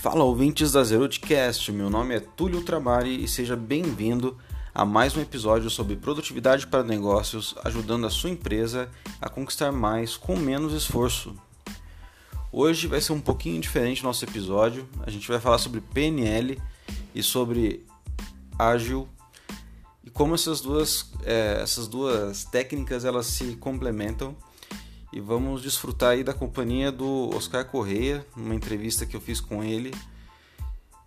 Fala ouvintes da Zerotcast, meu nome é Túlio Trabari e seja bem-vindo a mais um episódio sobre produtividade para negócios, ajudando a sua empresa a conquistar mais com menos esforço. Hoje vai ser um pouquinho diferente nosso episódio, a gente vai falar sobre PNL e sobre ágil e como essas duas, é, essas duas técnicas elas se complementam e vamos desfrutar aí da companhia do Oscar Correia, numa entrevista que eu fiz com ele.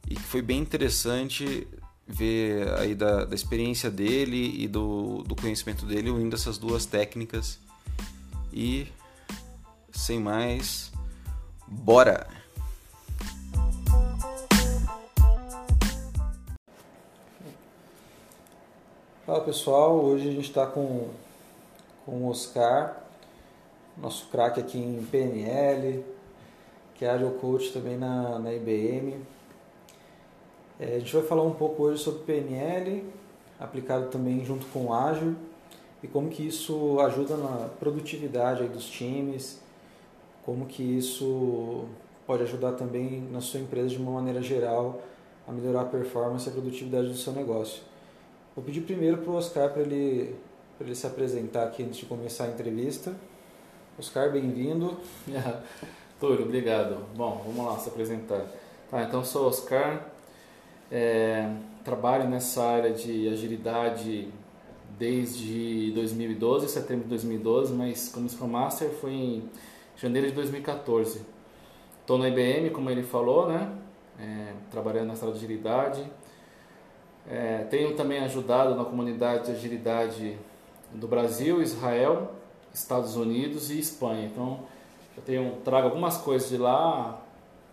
E que foi bem interessante ver aí da, da experiência dele e do, do conhecimento dele unindo essas duas técnicas. E sem mais, bora! Fala pessoal, hoje a gente está com, com o Oscar nosso craque aqui em PNL, que é Agile Coach também na, na IBM. É, a gente vai falar um pouco hoje sobre PNL, aplicado também junto com o Ágil, e como que isso ajuda na produtividade dos times, como que isso pode ajudar também na sua empresa de uma maneira geral a melhorar a performance e a produtividade do seu negócio. Vou pedir primeiro para o Oscar para ele, ele se apresentar aqui antes de começar a entrevista. Oscar, bem-vindo. Túlio, obrigado. Bom, vamos lá se apresentar. Tá, então sou Oscar, é, trabalho nessa área de agilidade desde 2012, setembro de 2012, mas como Scrum Master foi em janeiro de 2014. Estou na IBM, como ele falou, né? É, trabalhando nessa área de agilidade. É, tenho também ajudado na comunidade de agilidade do Brasil, Israel Estados Unidos e Espanha. Então, eu tenho, trago algumas coisas de lá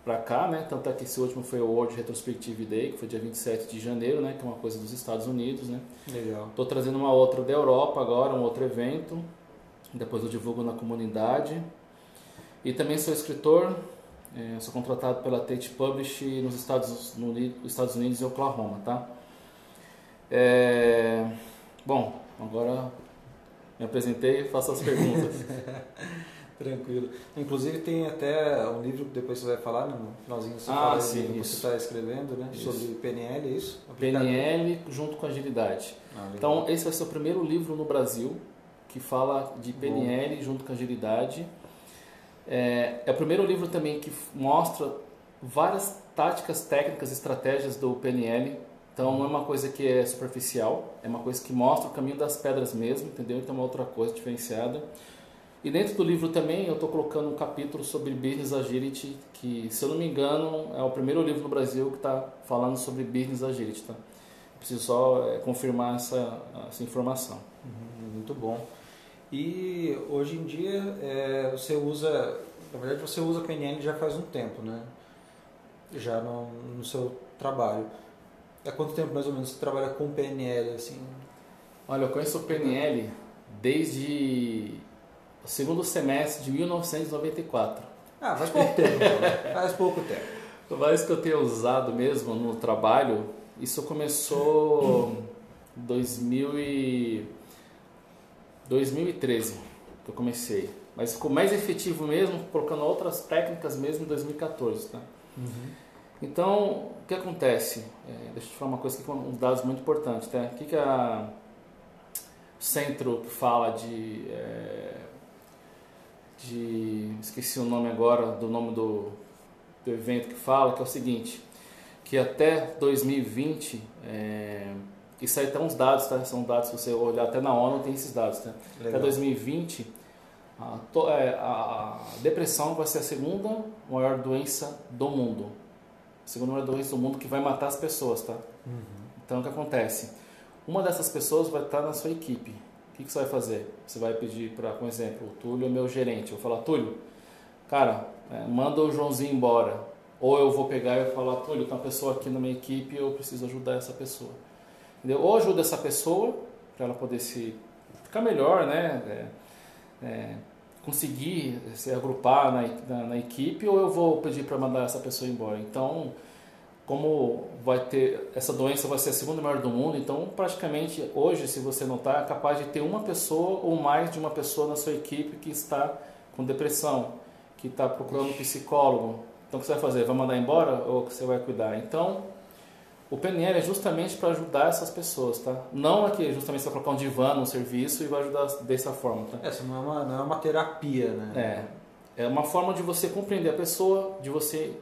para cá, né? Tanto é que esse último foi o World Retrospective Day, que foi dia 27 de janeiro, né? Que é uma coisa dos Estados Unidos, né? Legal. Estou trazendo uma outra da Europa agora, um outro evento. Depois eu divulgo na comunidade. E também sou escritor, é, sou contratado pela Tate Publish nos Estados, no, Estados Unidos e Oklahoma, tá? É, bom, agora me apresentei, faço as perguntas. Tranquilo. Inclusive tem até um livro que depois você vai falar, no finalzinho você ah, fala sim, que você está escrevendo, né? Isso. Sobre PNL, é isso? PNL junto com agilidade. Ah, então esse vai ser o primeiro livro no Brasil que fala de PNL Bom. junto com agilidade. É, é o primeiro livro também que mostra várias táticas, técnicas, estratégias do PNL então não é uma coisa que é superficial, é uma coisa que mostra o caminho das pedras mesmo, entendeu? Então é uma outra coisa diferenciada. E dentro do livro também eu estou colocando um capítulo sobre Business Agility, que se eu não me engano é o primeiro livro no Brasil que está falando sobre Business Agility. Tá? Preciso só é, confirmar essa, essa informação. Uhum, muito bom. E hoje em dia é, você usa, na verdade você usa PNL já faz um tempo, né? Já no, no seu trabalho. Há quanto tempo mais ou menos você trabalha com PNL assim? Olha, eu conheço o PNL desde o segundo semestre de 1994. Ah, faz pouco tempo. Então. faz pouco tempo. Mais que eu tenha usado mesmo no trabalho, isso começou em 2000 e 2013 que eu comecei. Mas ficou mais efetivo mesmo, colocando outras técnicas mesmo em 2014, tá? Uhum. Então, o que acontece? É, deixa eu te falar uma coisa que são uns dados muito importantes. Tá? O que, que a centro fala de, é, de. Esqueci o nome agora do nome do, do evento que fala, que é o seguinte: que até 2020. É, isso aí tem uns dados, tá? São dados, se você olhar até na ONU tem esses dados, tá? Até 2020, a, é, a, a depressão vai ser a segunda maior doença do mundo segunda maior doença do mundo que vai matar as pessoas, tá? Uhum. Então o que acontece? Uma dessas pessoas vai estar na sua equipe. O que, que você vai fazer? Você vai pedir para, por exemplo, o Túlio é meu gerente. Eu vou falar, Túlio, cara, é, manda o Joãozinho embora. Ou eu vou pegar e falar, Túlio, tem uma pessoa aqui na minha equipe e eu preciso ajudar essa pessoa. Entendeu? Ou ajuda essa pessoa para ela poder se ficar melhor, né? É, é, conseguir se agrupar na, na, na, equipe ou eu vou pedir para mandar essa pessoa embora. Então, como vai ter essa doença vai ser a segunda maior do mundo, então praticamente hoje, se você notar, é capaz de ter uma pessoa ou mais de uma pessoa na sua equipe que está com depressão, que está procurando um psicólogo, Então o que você vai fazer? Vai mandar embora ou você vai cuidar? Então o PNL é justamente para ajudar essas pessoas, tá? Não é que justamente você vai colocar um divã no serviço e vai ajudar dessa forma, tá? Essa não é uma, não é uma terapia, né? É. É uma forma de você compreender a pessoa, de você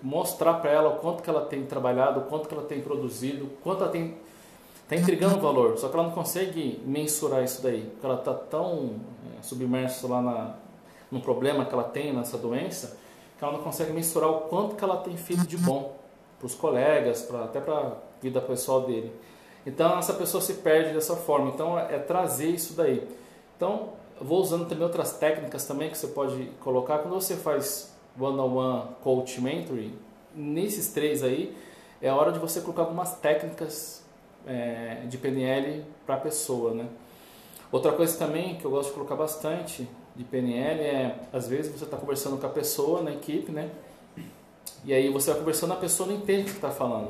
mostrar para ela o quanto que ela tem trabalhado, o quanto que ela tem produzido, quanto ela tem está entregando valor, só que ela não consegue mensurar isso daí, porque ela está tão é, submersa lá na, no problema que ela tem nessa doença, que ela não consegue mensurar o quanto que ela tem feito de bom para os colegas, pra, até para a vida pessoal dele. Então essa pessoa se perde dessa forma. Então é trazer isso daí. Então vou usando também outras técnicas também que você pode colocar quando você faz one-on-one coach mentoring. Nesses três aí é a hora de você colocar algumas técnicas é, de PNL para a pessoa, né? Outra coisa também que eu gosto de colocar bastante de PNL é às vezes você está conversando com a pessoa na equipe, né? E aí você vai conversando, a pessoa não entende o que está falando.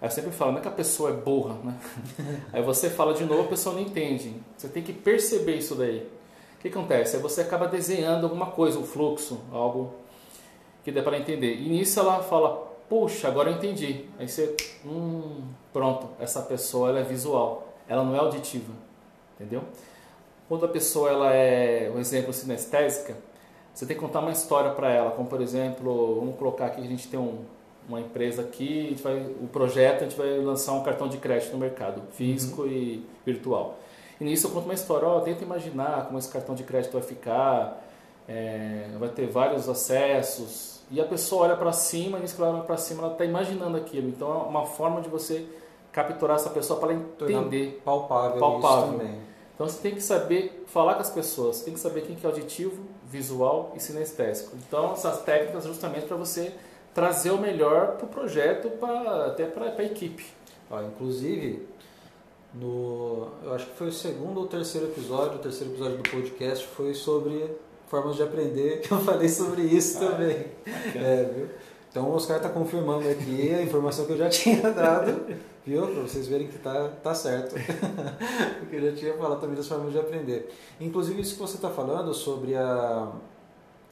Aí eu sempre falo, não é que a pessoa é burra, né? aí você fala de novo, a pessoa não entende. Você tem que perceber isso daí. O que acontece? Aí você acaba desenhando alguma coisa, um fluxo, algo que dê para entender. E nisso ela fala, puxa, agora eu entendi. Aí você, hum, pronto, essa pessoa ela é visual, ela não é auditiva, entendeu? Quando a pessoa ela é, um exemplo, sinestésica, você tem que contar uma história para ela, como por exemplo, vamos colocar aqui que a gente tem um, uma empresa aqui, a gente vai, o projeto a gente vai lançar um cartão de crédito no mercado, físico uhum. e virtual. E nisso eu conto uma história, ó, tenta imaginar como esse cartão de crédito vai ficar, é, vai ter vários acessos, e a pessoa olha para cima, e que ela olha para cima, ela está imaginando aquilo. Então é uma forma de você capturar essa pessoa para ela entender. Palpável, palpável. também. Então você tem que saber falar com as pessoas, tem que saber quem que é auditivo, visual e sinestésico. Então, essas técnicas justamente para você trazer o melhor para o projeto, pra, até para a equipe. Ah, inclusive, no, eu acho que foi o segundo ou terceiro episódio, o terceiro episódio do podcast foi sobre formas de aprender, que eu falei sobre isso ah, também. É? Então o Oscar está confirmando aqui a informação que eu já tinha dado, viu? Para vocês verem que tá, tá certo. Porque eu já tinha falado também das formas de aprender. Inclusive isso que você está falando sobre a,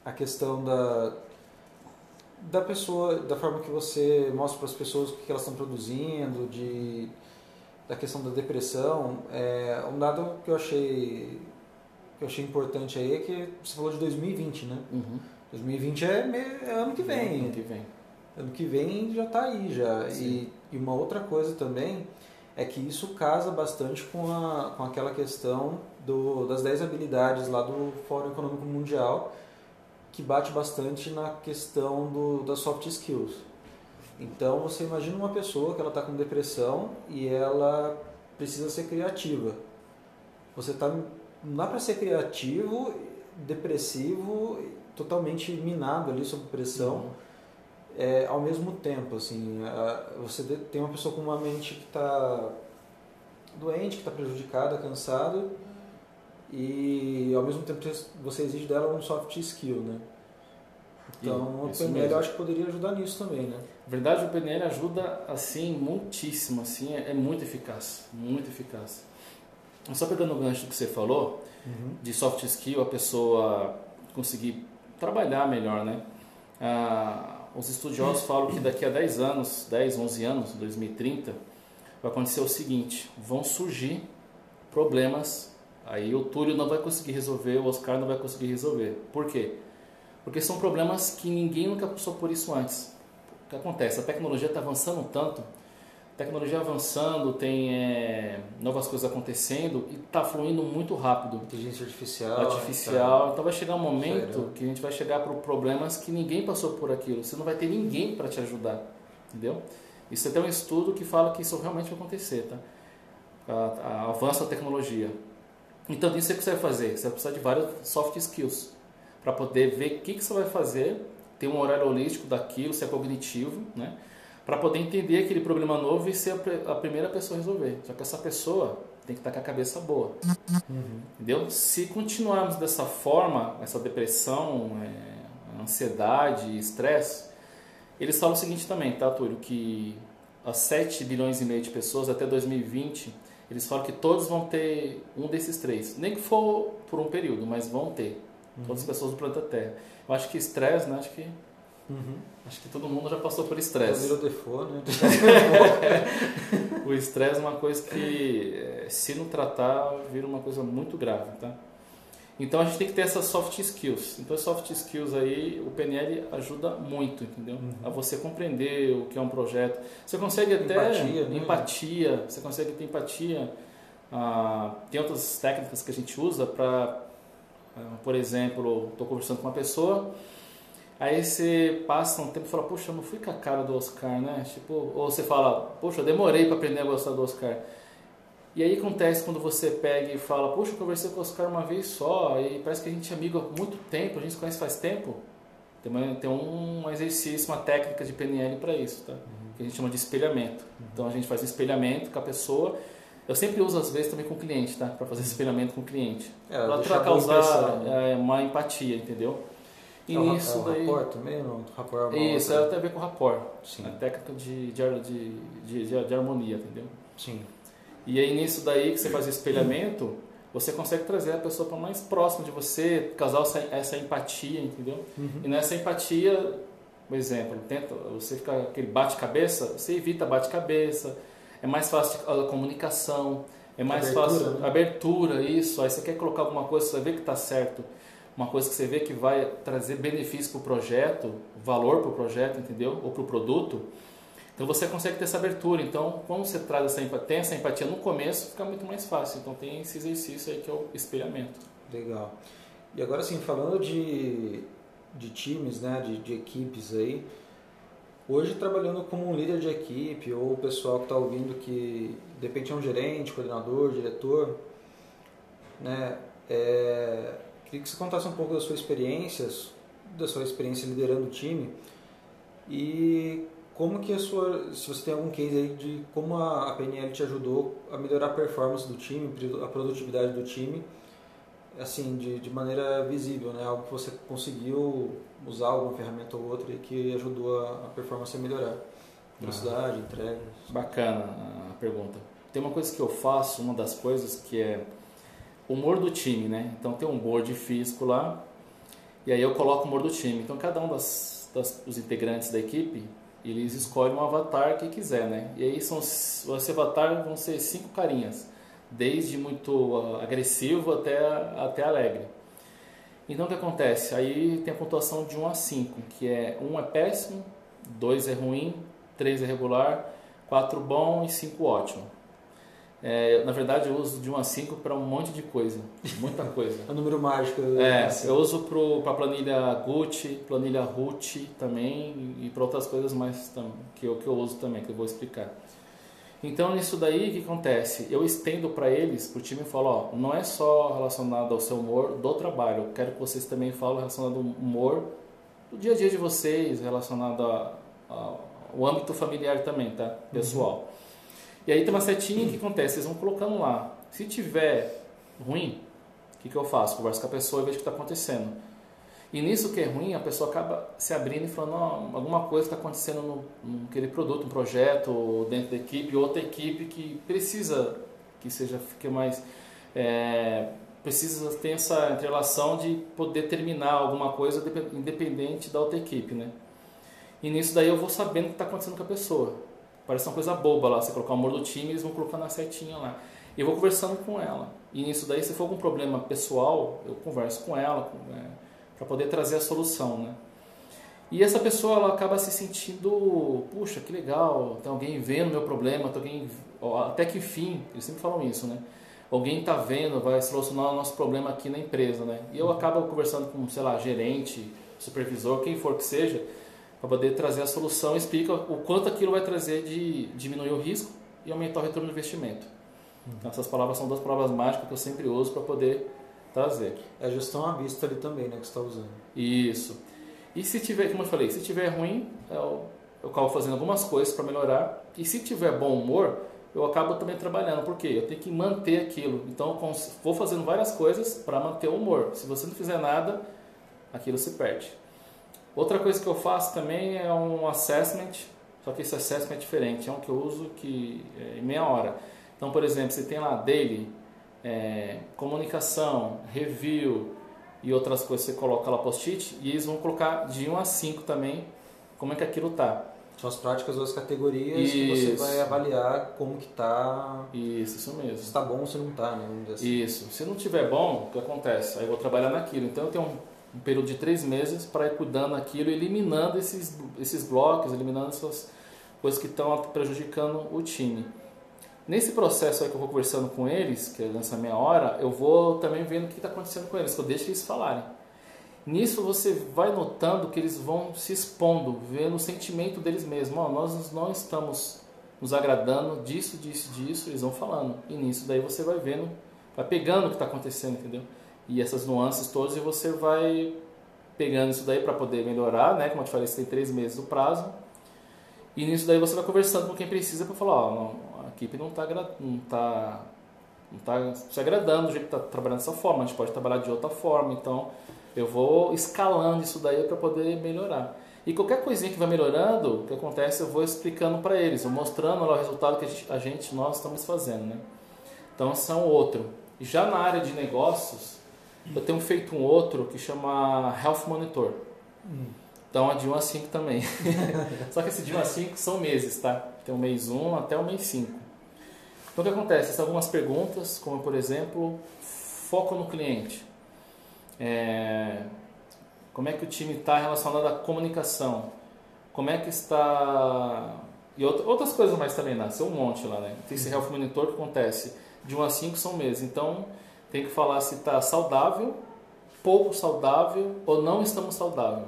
a questão da, da pessoa, da forma que você mostra para as pessoas o que elas estão produzindo, de, da questão da depressão, é um dado que eu achei que eu achei importante aí é que você falou de 2020, né? Uhum. 2020 é, é, ano que vem. Ano que vem. Ano que vem já está aí já. E, e, uma outra coisa também é que isso casa bastante com, a, com aquela questão do, das 10 habilidades lá do Fórum Econômico Mundial, que bate bastante na questão do, das soft skills. Então você imagina uma pessoa que ela está com depressão e ela precisa ser criativa. Você está não dá para ser criativo, depressivo, totalmente minado ali sob pressão. Uhum. É, ao mesmo tempo, assim, você tem uma pessoa com uma mente que está doente, que está prejudicada, cansada, e ao mesmo tempo você exige dela um soft skill, né? Então, o PNL eu acho que poderia ajudar nisso também, né? Na verdade, o PNL ajuda, assim, muitíssimo, assim, é, é muito eficaz, muito eficaz. Só pegando o gancho que você falou, uhum. de soft skill, a pessoa conseguir trabalhar melhor, né? Ah, os estudiosos falam que daqui a 10 anos, 10, 11 anos, 2030, vai acontecer o seguinte, vão surgir problemas, aí o Túlio não vai conseguir resolver, o Oscar não vai conseguir resolver. Por quê? Porque são problemas que ninguém nunca passou por isso antes. O que acontece? A tecnologia está avançando tanto tecnologia avançando, tem é, novas coisas acontecendo e está fluindo muito rápido. Inteligência artificial. Artificial. Tá. Então vai chegar um momento que a gente vai chegar para problemas que ninguém passou por aquilo. Você não vai ter ninguém para te ajudar, entendeu? Isso é até um estudo que fala que isso realmente vai acontecer, tá? A, a avanço da tecnologia. Então isso é o que você vai fazer. Você vai precisar de vários soft skills para poder ver o que, que você vai fazer, ter um horário holístico daquilo, se é cognitivo, né? Para poder entender aquele problema novo e ser a primeira pessoa a resolver. Só que essa pessoa tem que estar com a cabeça boa. Uhum. Entendeu? Se continuarmos dessa forma, essa depressão, é, ansiedade, estresse, eles falam o seguinte também, tá, Túlio? Que as 7 bilhões e meio de pessoas até 2020, eles falam que todos vão ter um desses três. Nem que for por um período, mas vão ter. Uhum. Todas as pessoas do planeta Terra. Eu acho que estresse, né? Acho que Uhum. Acho que todo mundo já passou por estresse. Virou default, né? o estresse é uma coisa que, eh, se não tratar, vira uma coisa muito grave, tá? Então a gente tem que ter essas soft skills. Então as soft skills aí, o PNL ajuda muito, entendeu? Uhum. A você compreender o que é um projeto. Você consegue até empatia, né? empatia você consegue ter empatia. Ah, tem outras técnicas que a gente usa para, ah, por exemplo, estou conversando com uma pessoa, aí você passa um tempo e fala, poxa, eu não fui com a cara do Oscar, né? Tipo, ou você fala, poxa, eu demorei para aprender a gostar do Oscar. E aí acontece quando você pega e fala, poxa, eu conversei com o Oscar uma vez só, e parece que a gente é amigo há muito tempo, a gente se conhece faz tempo. Tem, uma, tem um exercício, uma técnica de PNL para isso, tá? Uhum. Que a gente chama de espelhamento. Uhum. Então a gente faz espelhamento com a pessoa. Eu sempre uso às vezes também com o cliente, tá? Para fazer espelhamento com o cliente. É, para causar né? é, uma empatia, entendeu? E é nisso é o daí. Rapport também? Não? Rapport é isso, é, tem a ver com rapport. Sim. A técnica de, de, de, de, de harmonia, entendeu? Sim. E aí nisso daí que você faz o espelhamento, você consegue trazer a pessoa para mais próximo de você, causar essa, essa empatia, entendeu? Uhum. E nessa empatia, por exemplo, tenta, você fica aquele bate-cabeça, você evita bate-cabeça, é mais fácil a comunicação, é mais abertura, fácil né? abertura, isso. Aí você quer colocar alguma coisa, você vê que está certo, uma coisa que você vê que vai trazer benefício para o projeto, valor para o projeto, entendeu? Ou para o produto então você consegue ter essa abertura. Então, quando você traz essa empatia, tem essa empatia no começo, fica muito mais fácil. Então tem esse exercício aí que é o espelhamento. Legal. E agora sim, falando de, de times, né, de, de equipes aí, hoje trabalhando como um líder de equipe ou o pessoal que está ouvindo que de repente é um gerente, coordenador, diretor, né, é, queria que você contasse um pouco das suas experiências, da sua experiência liderando o time e como que a sua, se você tem algum case aí de como a PNL te ajudou a melhorar a performance do time, a produtividade do time, assim, de, de maneira visível, né? Algo que você conseguiu usar alguma ferramenta ou outra e que ajudou a, a performance a melhorar. Velocidade, ah, entrega. Bacana a pergunta. Tem uma coisa que eu faço, uma das coisas que é humor do time, né? Então tem um board físico lá, e aí eu coloco o humor do time. Então cada um das, das, dos integrantes da equipe eles escolhem um avatar que quiser, né? E aí são esse avatar vão ser cinco carinhas, desde muito uh, agressivo até até alegre. Então o que acontece? Aí tem a pontuação de 1 a 5, que é 1 é péssimo, 2 é ruim, 3 é regular, 4 bom e 5 ótimo. É, na verdade, eu uso de 1 a 5 para um monte de coisa, muita coisa. é o número mágico. É, assim. eu uso para planilha Gucci, planilha Ruth também e para outras coisas mais que eu, que eu uso também, que eu vou explicar. Então, nisso daí, o que acontece? Eu estendo para eles, para o time, e falo, ó, não é só relacionado ao seu humor do trabalho, eu quero que vocês também falem relacionado ao humor do dia a dia de vocês, relacionado ao âmbito familiar também, tá? Pessoal. Uhum. E aí tem uma setinha que acontece, vocês vão colocando lá. Se tiver ruim, o que, que eu faço? Converso com a pessoa e vejo o que está acontecendo. E nisso que é ruim, a pessoa acaba se abrindo e falando, oh, alguma coisa está acontecendo no, naquele produto, um projeto, dentro da equipe, outra equipe que precisa que seja fique mais é, precisa ter essa relação de poder terminar alguma coisa independente da outra equipe, né? E nisso daí eu vou sabendo o que está acontecendo com a pessoa. Parece uma coisa boba lá, você colocar o amor do time, eles vão colocando a setinha lá. Eu vou conversando com ela. E nisso daí, se for algum problema pessoal, eu converso com ela é, para poder trazer a solução, né? E essa pessoa ela acaba se sentindo, puxa, que legal, tem alguém vendo meu problema, tem alguém, até que enfim, eles sempre falam isso, né? Alguém está vendo, vai solucionar o nosso problema aqui na empresa, né? E eu acabo conversando com, sei lá, gerente, supervisor, quem for que seja, para poder trazer a solução, explica o quanto aquilo vai trazer de diminuir o risco e aumentar o retorno do investimento. Então, essas palavras são duas palavras mágicas que eu sempre uso para poder trazer. É a gestão à vista ali também, né, que você está usando. Isso. E se tiver, como eu falei, se tiver ruim, eu, eu acabo fazendo algumas coisas para melhorar. E se tiver bom humor, eu acabo também trabalhando. Por quê? Eu tenho que manter aquilo. Então, eu vou fazendo várias coisas para manter o humor. Se você não fizer nada, aquilo se perde. Outra coisa que eu faço também é um assessment, só que esse assessment é diferente, é um que eu uso que é em meia hora. Então, por exemplo, você tem lá daily, é, comunicação, review e outras coisas, você coloca lá post-it e eles vão colocar de 1 a 5 também como é que aquilo tá. São as práticas ou as categorias isso. que você vai avaliar como que tá. Isso, isso mesmo. Se tá bom ou se não tá, né? Assim. Isso. Se não tiver bom, o que acontece? Aí eu vou trabalhar naquilo. Então eu tenho um, um período de três meses para ir cuidando daquilo, eliminando esses, esses blocos, eliminando essas coisas que estão prejudicando o time. Nesse processo aí que eu vou conversando com eles, que é nessa meia hora, eu vou também vendo o que está acontecendo com eles, que eu deixo eles falarem. Nisso você vai notando que eles vão se expondo, vendo o sentimento deles mesmos. Oh, nós não estamos nos agradando disso, disso, disso, eles vão falando. E nisso daí você vai vendo, vai pegando o que está acontecendo, entendeu? E essas nuances todas e você vai pegando isso daí para poder melhorar, né? Como eu te falei, você tem três meses o prazo. E nisso daí você vai conversando com quem precisa para falar, ó, a equipe não está não tá, não tá se agradando do jeito que está trabalhando dessa forma, a gente pode trabalhar de outra forma, então eu vou escalando isso daí para poder melhorar. E qualquer coisinha que vai melhorando, o que acontece, eu vou explicando para eles, eu mostrando lá o resultado que a gente, a gente, nós estamos fazendo, né? Então, são outro. Já na área de negócios, eu tenho feito um outro que chama Health Monitor. Então, é de 1 a 5 também. Só que esse de 1 a 5 são meses, tá? Tem o mês 1 até o mês 5. Então, o que acontece? São algumas perguntas, como por exemplo, foco no cliente. É, como é que o time está relacionado à comunicação? Como é que está. E outras coisas mais também, né? São um monte lá, né? Tem esse uhum. Health Monitor que acontece de 1 a 5 são meses. Então, tem que falar se está saudável, pouco saudável ou não estamos saudável.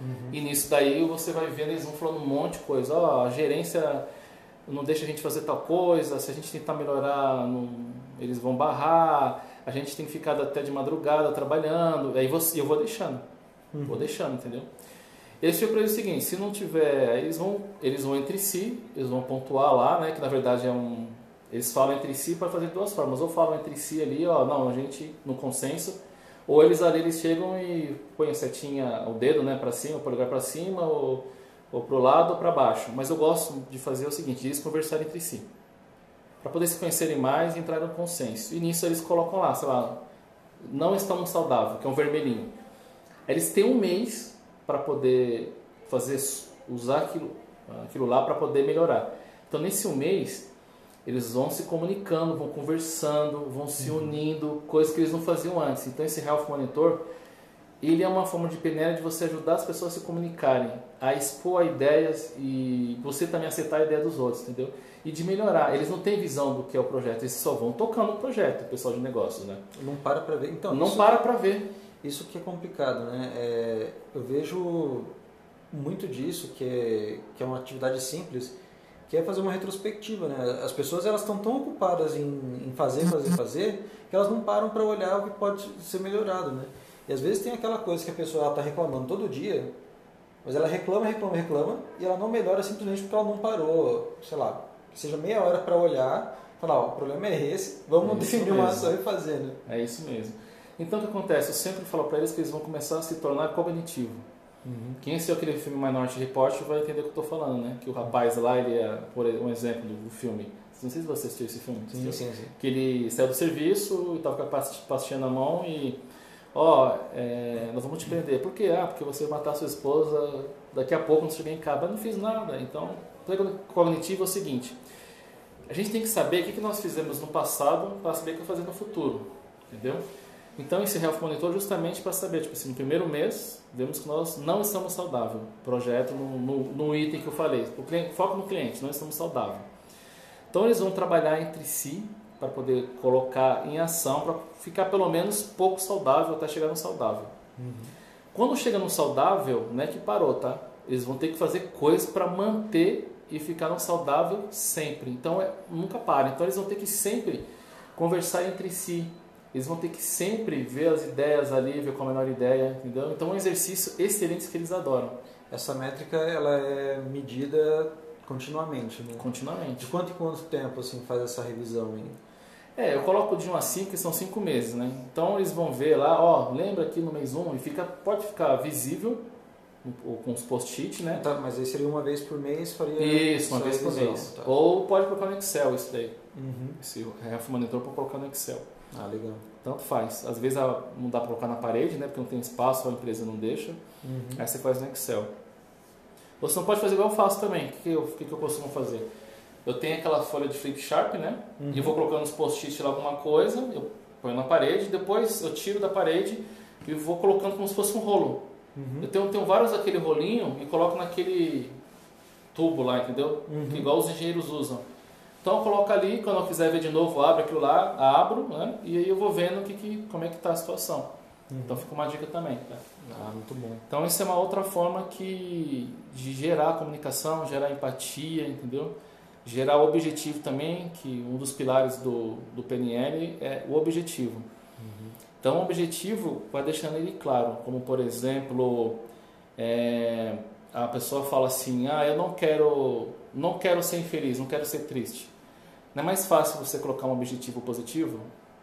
Uhum. E nisso daí você vai vendo, eles vão falando um monte de coisa. Ó, oh, a gerência não deixa a gente fazer tal coisa, se a gente tentar melhorar, não, eles vão barrar a gente tem ficado até de madrugada trabalhando, aí você, eu vou deixando, uhum. vou deixando, entendeu? Esse tipo para eles o seguinte, se não tiver, eles vão, eles vão entre si, eles vão pontuar lá, né, que na verdade é um, eles falam entre si para fazer duas formas, ou falam entre si ali, ó, não, a gente no consenso, ou eles ali eles chegam e põem a setinha, o dedo, né, para cima, o polegar para cima, ou, ou para o lado ou para baixo. Mas eu gosto de fazer o seguinte, eles conversarem entre si para poder se conhecerem mais e entrar no consenso. E nisso eles colocam lá, sei lá, não estamos saudáveis, que é um vermelhinho. Eles têm um mês para poder fazer, usar aquilo, aquilo lá para poder melhorar. Então nesse um mês eles vão se comunicando, vão conversando, vão se uhum. unindo, coisas que eles não faziam antes. Então esse Health Monitor ele é uma forma de peneira de você ajudar as pessoas a se comunicarem, a expor ideias e você também aceitar a ideia dos outros, entendeu? e de melhorar. Eles não têm visão do que é o projeto, eles só vão tocando o projeto, o pessoal de negócios, né? Não para para ver. Então, não isso, para para ver. Isso que é complicado, né? É, eu vejo muito disso, que é, que é uma atividade simples, que é fazer uma retrospectiva, né? As pessoas elas estão tão ocupadas em, em fazer, fazer, fazer, que elas não param para olhar o que pode ser melhorado, né? E às vezes tem aquela coisa que a pessoa está reclamando todo dia, mas ela reclama, reclama, reclama, e ela não melhora simplesmente porque ela não parou, sei lá, que seja meia hora para olhar, falar, ó, o problema é esse, vamos é definir uma ação e fazer, né? É isso mesmo. Então o que acontece? Eu sempre falo para eles que eles vão começar a se tornar cognitivo. Uhum. Quem assistiu aquele filme Minority Report vai entender o que eu estou falando, né? Que o rapaz lá, ele é, por um exemplo do filme. Não sei se você assistiu esse filme. Sim, sim, sim. Que ele saiu do serviço e estava com a pastinha na mão e ó, oh, é, nós vamos te prender. Por quê? Ah, porque você vai matar sua esposa daqui a pouco, não cheguei em casa. Mas não fiz nada. Então, o cognitivo é o seguinte, a gente tem que saber o que nós fizemos no passado para saber o que fazer no futuro, entendeu? Então esse Health Monitor justamente para saber, tipo assim, no primeiro mês, vemos que nós não estamos saudáveis. Projeto no, no, no item que eu falei, o cliente, foco no cliente, não estamos saudáveis. Então eles vão trabalhar entre si para poder colocar em ação, para ficar pelo menos pouco saudável até chegar no saudável. Uhum. Quando chega no saudável, não é que parou, tá? Eles vão ter que fazer coisas para manter e ficaram saudáveis sempre. Então é, nunca para. Então eles vão ter que sempre conversar entre si. Eles vão ter que sempre ver as ideias ali, ver qual a melhor ideia, entendeu? Então é um exercício excelente que eles adoram. Essa métrica ela é medida continuamente, né? Continuamente. De quanto em quanto tempo assim faz essa revisão? Hein? É, eu coloco de 1 a 5, que são 5 meses, né? Então eles vão ver lá, ó, lembra aqui no mês 1 e fica, pode ficar visível com os post-it, né? Tá, mas aí seria uma vez por mês, faria Isso, uma vez por mês. Tá. Ou pode colocar no Excel isso daí. Uhum. Esse refumanitor para colocar no Excel. Ah, legal. Tanto faz. Às vezes não dá para colocar na parede, né? Porque não tem espaço, a empresa não deixa. Uhum. Aí você faz no Excel. Você não pode fazer igual eu faço também. O que, eu, que, que eu costumo fazer? Eu tenho aquela folha de flip sharp, né? Uhum. E eu vou colocando os post-it lá alguma coisa, eu ponho na parede, depois eu tiro da parede e vou colocando como se fosse um rolo. Uhum. Eu tenho, tenho vários daquele rolinho e coloco naquele tubo lá, entendeu? Uhum. Que igual os engenheiros usam. Então eu coloco ali, quando eu quiser ver de novo, abro aquilo lá, abro, né? E aí eu vou vendo que, que, como é que está a situação. Uhum. Então fica uma dica também. Tá? Ah, muito bom. Então isso é uma outra forma que de gerar comunicação, gerar empatia, entendeu? Gerar o objetivo também, que um dos pilares do, do PNL é o objetivo. Uhum. Então o objetivo vai deixando ele claro, como por exemplo, é, a pessoa fala assim, ah, eu não quero, não quero ser infeliz, não quero ser triste. Não é mais fácil você colocar um objetivo positivo?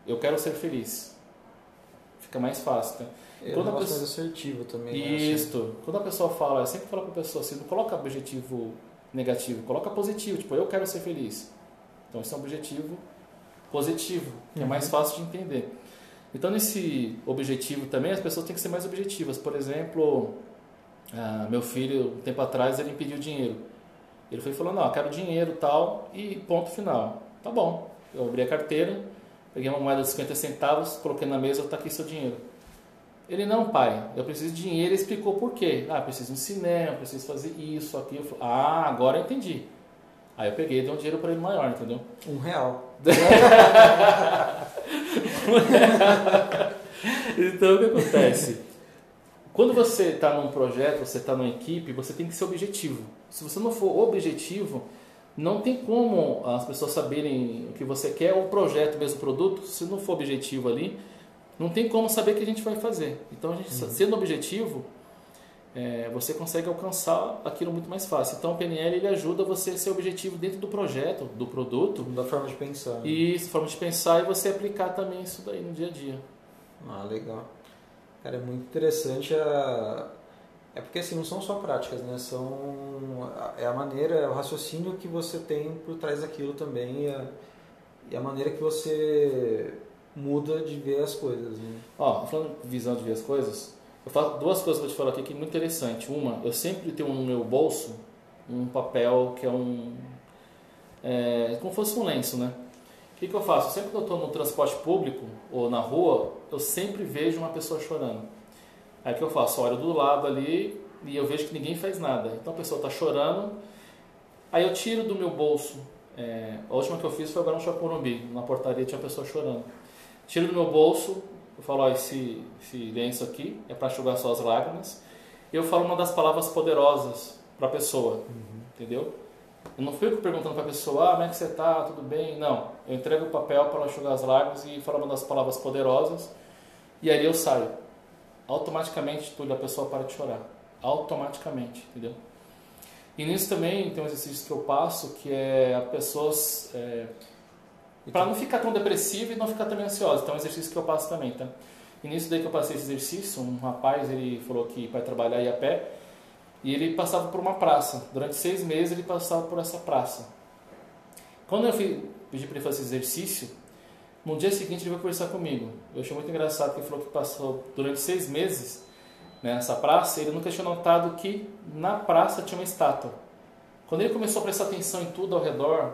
Eu quero ser feliz. Fica mais fácil. Né? É quando um pessoa... mais assertivo também. Isso. Né? Quando a pessoa fala, eu sempre falo para a pessoa assim, não coloca objetivo negativo, coloca positivo. Tipo, eu quero ser feliz. Então, esse é um objetivo positivo, que uhum. é mais uhum. fácil de entender. Então, nesse objetivo também, as pessoas têm que ser mais objetivas. Por exemplo, ah, meu filho, um tempo atrás, ele pediu dinheiro. Ele foi falando, não, quero dinheiro tal, e ponto final. Tá bom. Eu abri a carteira, peguei uma moeda de 50 centavos, coloquei na mesa, tá aqui seu dinheiro. Ele, não, pai, eu preciso de dinheiro. Ele explicou por quê. Ah, preciso de um cinema, preciso fazer isso, aquilo. Ah, agora eu entendi. Aí eu peguei e dei um dinheiro para ele maior, entendeu? Um real. então o que acontece? Quando você está num projeto, você está numa equipe, você tem que ser objetivo. Se você não for objetivo, não tem como as pessoas saberem o que você quer, o projeto mesmo, o produto, se não for objetivo ali, não tem como saber o que a gente vai fazer. Então, gente, uhum. sendo objetivo, é, você consegue alcançar aquilo muito mais fácil. Então, o PNL ele ajuda você a ser objetivo dentro do projeto, do produto. Da forma de pensar. Né? Isso, forma de pensar e você aplicar também isso daí no dia a dia. Ah, legal. Cara, é muito interessante a... É porque assim, não são só práticas, né? São... É a maneira, é o raciocínio que você tem por trás daquilo também e a, e a maneira que você muda de ver as coisas. Né? Ó, falando de visão de ver as coisas, eu faço duas coisas eu te falar aqui que é muito interessante. Uma, eu sempre tenho no meu bolso um papel que é um... É, como fosse um lenço, né? O que, que eu faço? Sempre que eu estou no transporte público ou na rua, eu sempre vejo uma pessoa chorando. Aí o que eu faço? Olho do lado ali e eu vejo que ninguém faz nada. Então a pessoa está chorando. Aí eu tiro do meu bolso. É, a última que eu fiz foi agora no Chapurumbi. Na portaria tinha uma pessoa chorando. Tiro do meu bolso. Eu falo, ó, esse, esse lenço aqui é para enxugar suas lágrimas. Eu falo uma das palavras poderosas para a pessoa. Uhum. Entendeu? Eu não fico perguntando para a pessoa, ah, como é que você está, tudo bem? Não, eu entrego o papel para ela enxugar as lágrimas e falar uma das palavras poderosas e aí eu saio. Automaticamente, tudo, a pessoa para de chorar. Automaticamente, entendeu? E nisso também tem um exercício que eu passo que é a pessoas... É, para não ficar tão depressiva e não ficar também ansiosa. Então é um exercício que eu passo também, tá? E nisso daí que eu passei esse exercício, um rapaz, ele falou que para trabalhar ia a pé, e ele passava por uma praça. Durante seis meses ele passava por essa praça. Quando eu fui, pedi para ele fazer esse exercício, no dia seguinte ele veio conversar comigo. Eu achei muito engraçado que ele falou que passou durante seis meses nessa praça. Ele nunca tinha notado que na praça tinha uma estátua. Quando ele começou a prestar atenção em tudo ao redor,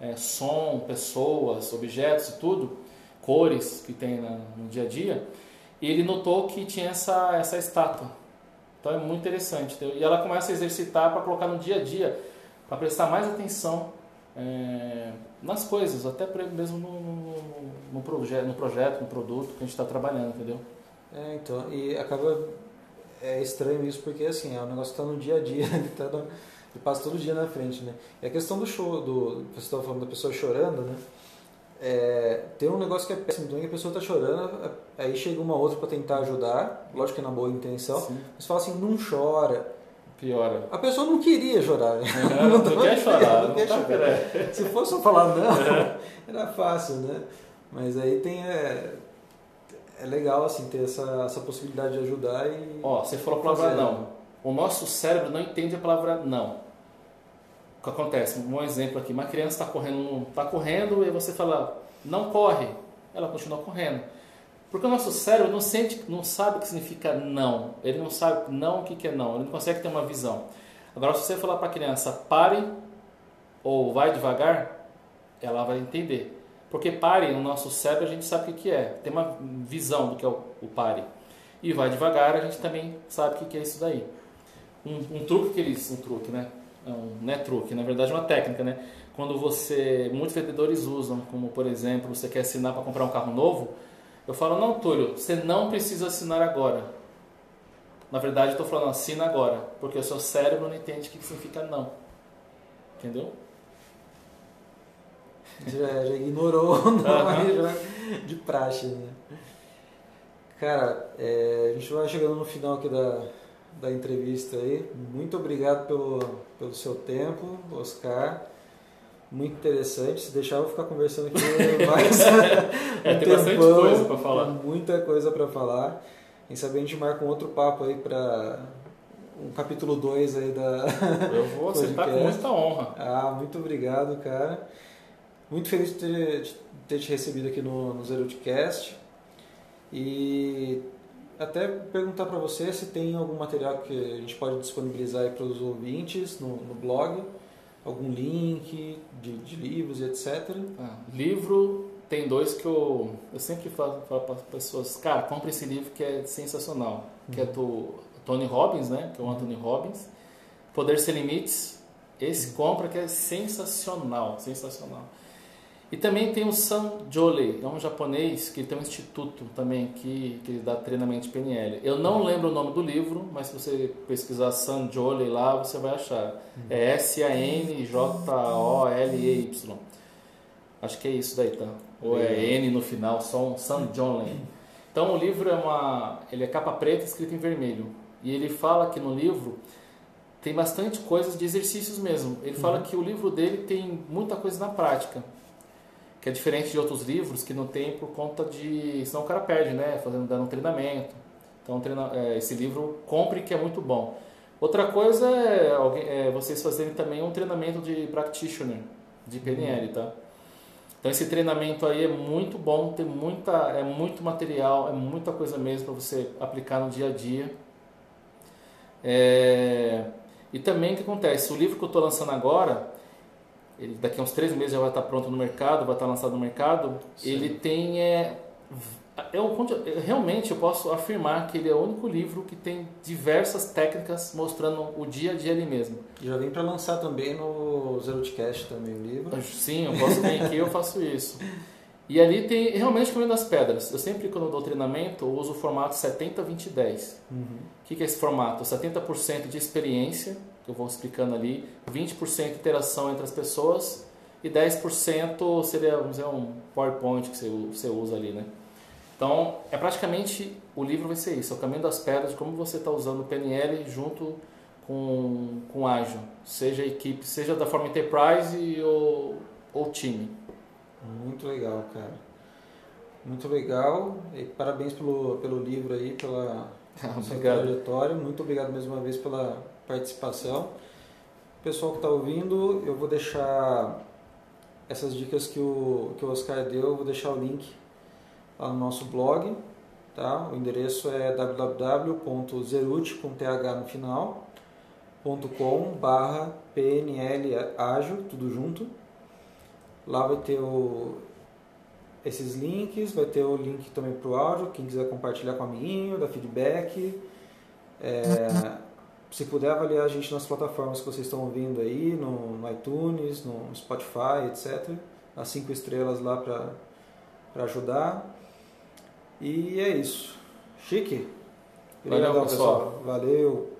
é, som, pessoas, objetos e tudo, cores que tem no dia a dia, ele notou que tinha essa, essa estátua. Então é muito interessante. E ela começa a exercitar para colocar no dia a dia, para prestar mais atenção é, nas coisas, até mesmo no, no, proje no projeto, no produto que a gente está trabalhando, entendeu? É, então, e acaba é estranho isso porque assim, é um negócio que está no dia a dia, ele, tá no, ele passa todo dia na frente, né? E a questão do show, do, você estava falando da pessoa chorando, né? É, tem um negócio que é péssimo também, que a pessoa está chorando, aí chega uma outra para tentar ajudar, lógico que é na boa intenção, Sim. mas fala assim, não chora. Piora. A pessoa não queria chorar. Uhum, não, não, quer chorar. Não, não quer tá chorar. Se fosse só falar não, uhum. era fácil, né? Mas aí tem... É, é legal, assim, ter essa, essa possibilidade de ajudar e... Ó, você falou a palavra não. O nosso cérebro não entende a palavra não o que acontece? Um exemplo aqui, uma criança está correndo, está correndo e você fala, não corre, ela continua correndo. Porque o nosso cérebro não sente, não sabe o que significa não. Ele não sabe não o que é não. Ele não consegue ter uma visão. Agora, se você falar para a criança pare ou vai devagar, ela vai entender. Porque pare no nosso cérebro a gente sabe o que é, tem uma visão do que é o, pare. E vai devagar a gente também sabe o que é isso daí. Um, um truque que eles. Um truque, né? É um, não é truque, na verdade é uma técnica, né? Quando você. Muitos vendedores usam, como por exemplo, você quer assinar para comprar um carro novo, eu falo, não, Túlio, você não precisa assinar agora. Na verdade, eu estou falando, assina agora, porque o seu cérebro não entende o que significa não. Entendeu? Já, já ignorou o nome uhum. já de praxe, né? Cara, é, a gente vai chegando no final aqui da, da entrevista aí. Muito obrigado pelo, pelo seu tempo, Oscar. Muito interessante. Se deixar, eu vou ficar conversando aqui mais. é, um tem tempão, bastante coisa para falar. Muita coisa para falar. Quem sabe a gente marca um outro papo aí para um capítulo 2 aí da. Eu vou aceitar com muita honra. Ah, muito obrigado, cara. Muito feliz de ter, de ter te recebido aqui no, no Zerotcast. E até perguntar para você se tem algum material que a gente pode disponibilizar para os ouvintes no, no, blog, algum link de, de livros e etc. Ah, livro tem dois que eu, eu sempre falo, para as pessoas, cara, compre esse livro que é sensacional, uhum. que é do Tony Robbins, né, que é o Anthony Robbins, Poder Sem Limites, esse uhum. compra que é sensacional, sensacional. E também tem o Sam Jolie, é um japonês que tem um instituto também que, que dá treinamento de PNL. Eu não lembro o nome do livro, mas se você pesquisar Sam Jolie lá, você vai achar. É S-A-N-J-O-L-E-Y. Acho que é isso daí, tá? Ou é N no final, só um Sam Jolie. Então o livro é uma, ele é capa preta escrito em vermelho. E ele fala que no livro tem bastante coisas de exercícios mesmo. Ele fala uhum. que o livro dele tem muita coisa na prática que é diferente de outros livros que não tem por conta de. senão o cara perde, né? Fazendo, dando um treinamento. Então, treina, é, esse livro, compre que é muito bom. Outra coisa é, alguém, é, vocês fazerem também um treinamento de practitioner, de PNL, tá? Então, esse treinamento aí é muito bom, tem muita, é muito material, é muita coisa mesmo para você aplicar no dia a dia. É, e também o que acontece? O livro que eu estou lançando agora, ele daqui a uns três meses já vai estar pronto no mercado, vai estar lançado no mercado. Sim. Ele tem é, eu, realmente eu posso afirmar que ele é o único livro que tem diversas técnicas mostrando o dia a dia ali mesmo. Já vem para lançar também no Zerotcast também o livro. Sim, eu posso vir aqui eu faço isso. E ali tem realmente caminho das pedras. Eu sempre quando eu dou treinamento eu uso o formato 70-20-10. Uhum. O que é esse formato? 70% de experiência que eu vou explicando ali, 20% interação entre as pessoas e 10% seria vamos dizer, um PowerPoint que você, você usa ali, né? Então, é praticamente, o livro vai ser isso, é o caminho das pedras de como você está usando o PNL junto com, com Ágil, seja equipe, seja da forma Enterprise ou, ou time. Muito legal, cara. Muito legal. E parabéns pelo, pelo livro aí, pela sua trajetória. Muito obrigado mais uma vez pela participação. Pessoal que está ouvindo, eu vou deixar essas dicas que o, que o Oscar deu, eu vou deixar o link lá no nosso blog. Tá? O endereço é www.zerut, com th no final, .com barra pnl ágil, tudo junto. Lá vai ter o, esses links, vai ter o link também para o áudio, quem quiser compartilhar com o amiguinho, dar feedback. É, se puder avaliar a gente nas plataformas que vocês estão ouvindo aí, no, no iTunes, no Spotify, etc. As cinco estrelas lá para ajudar. E é isso. Chique? Valeu, pessoal. pessoal. Valeu.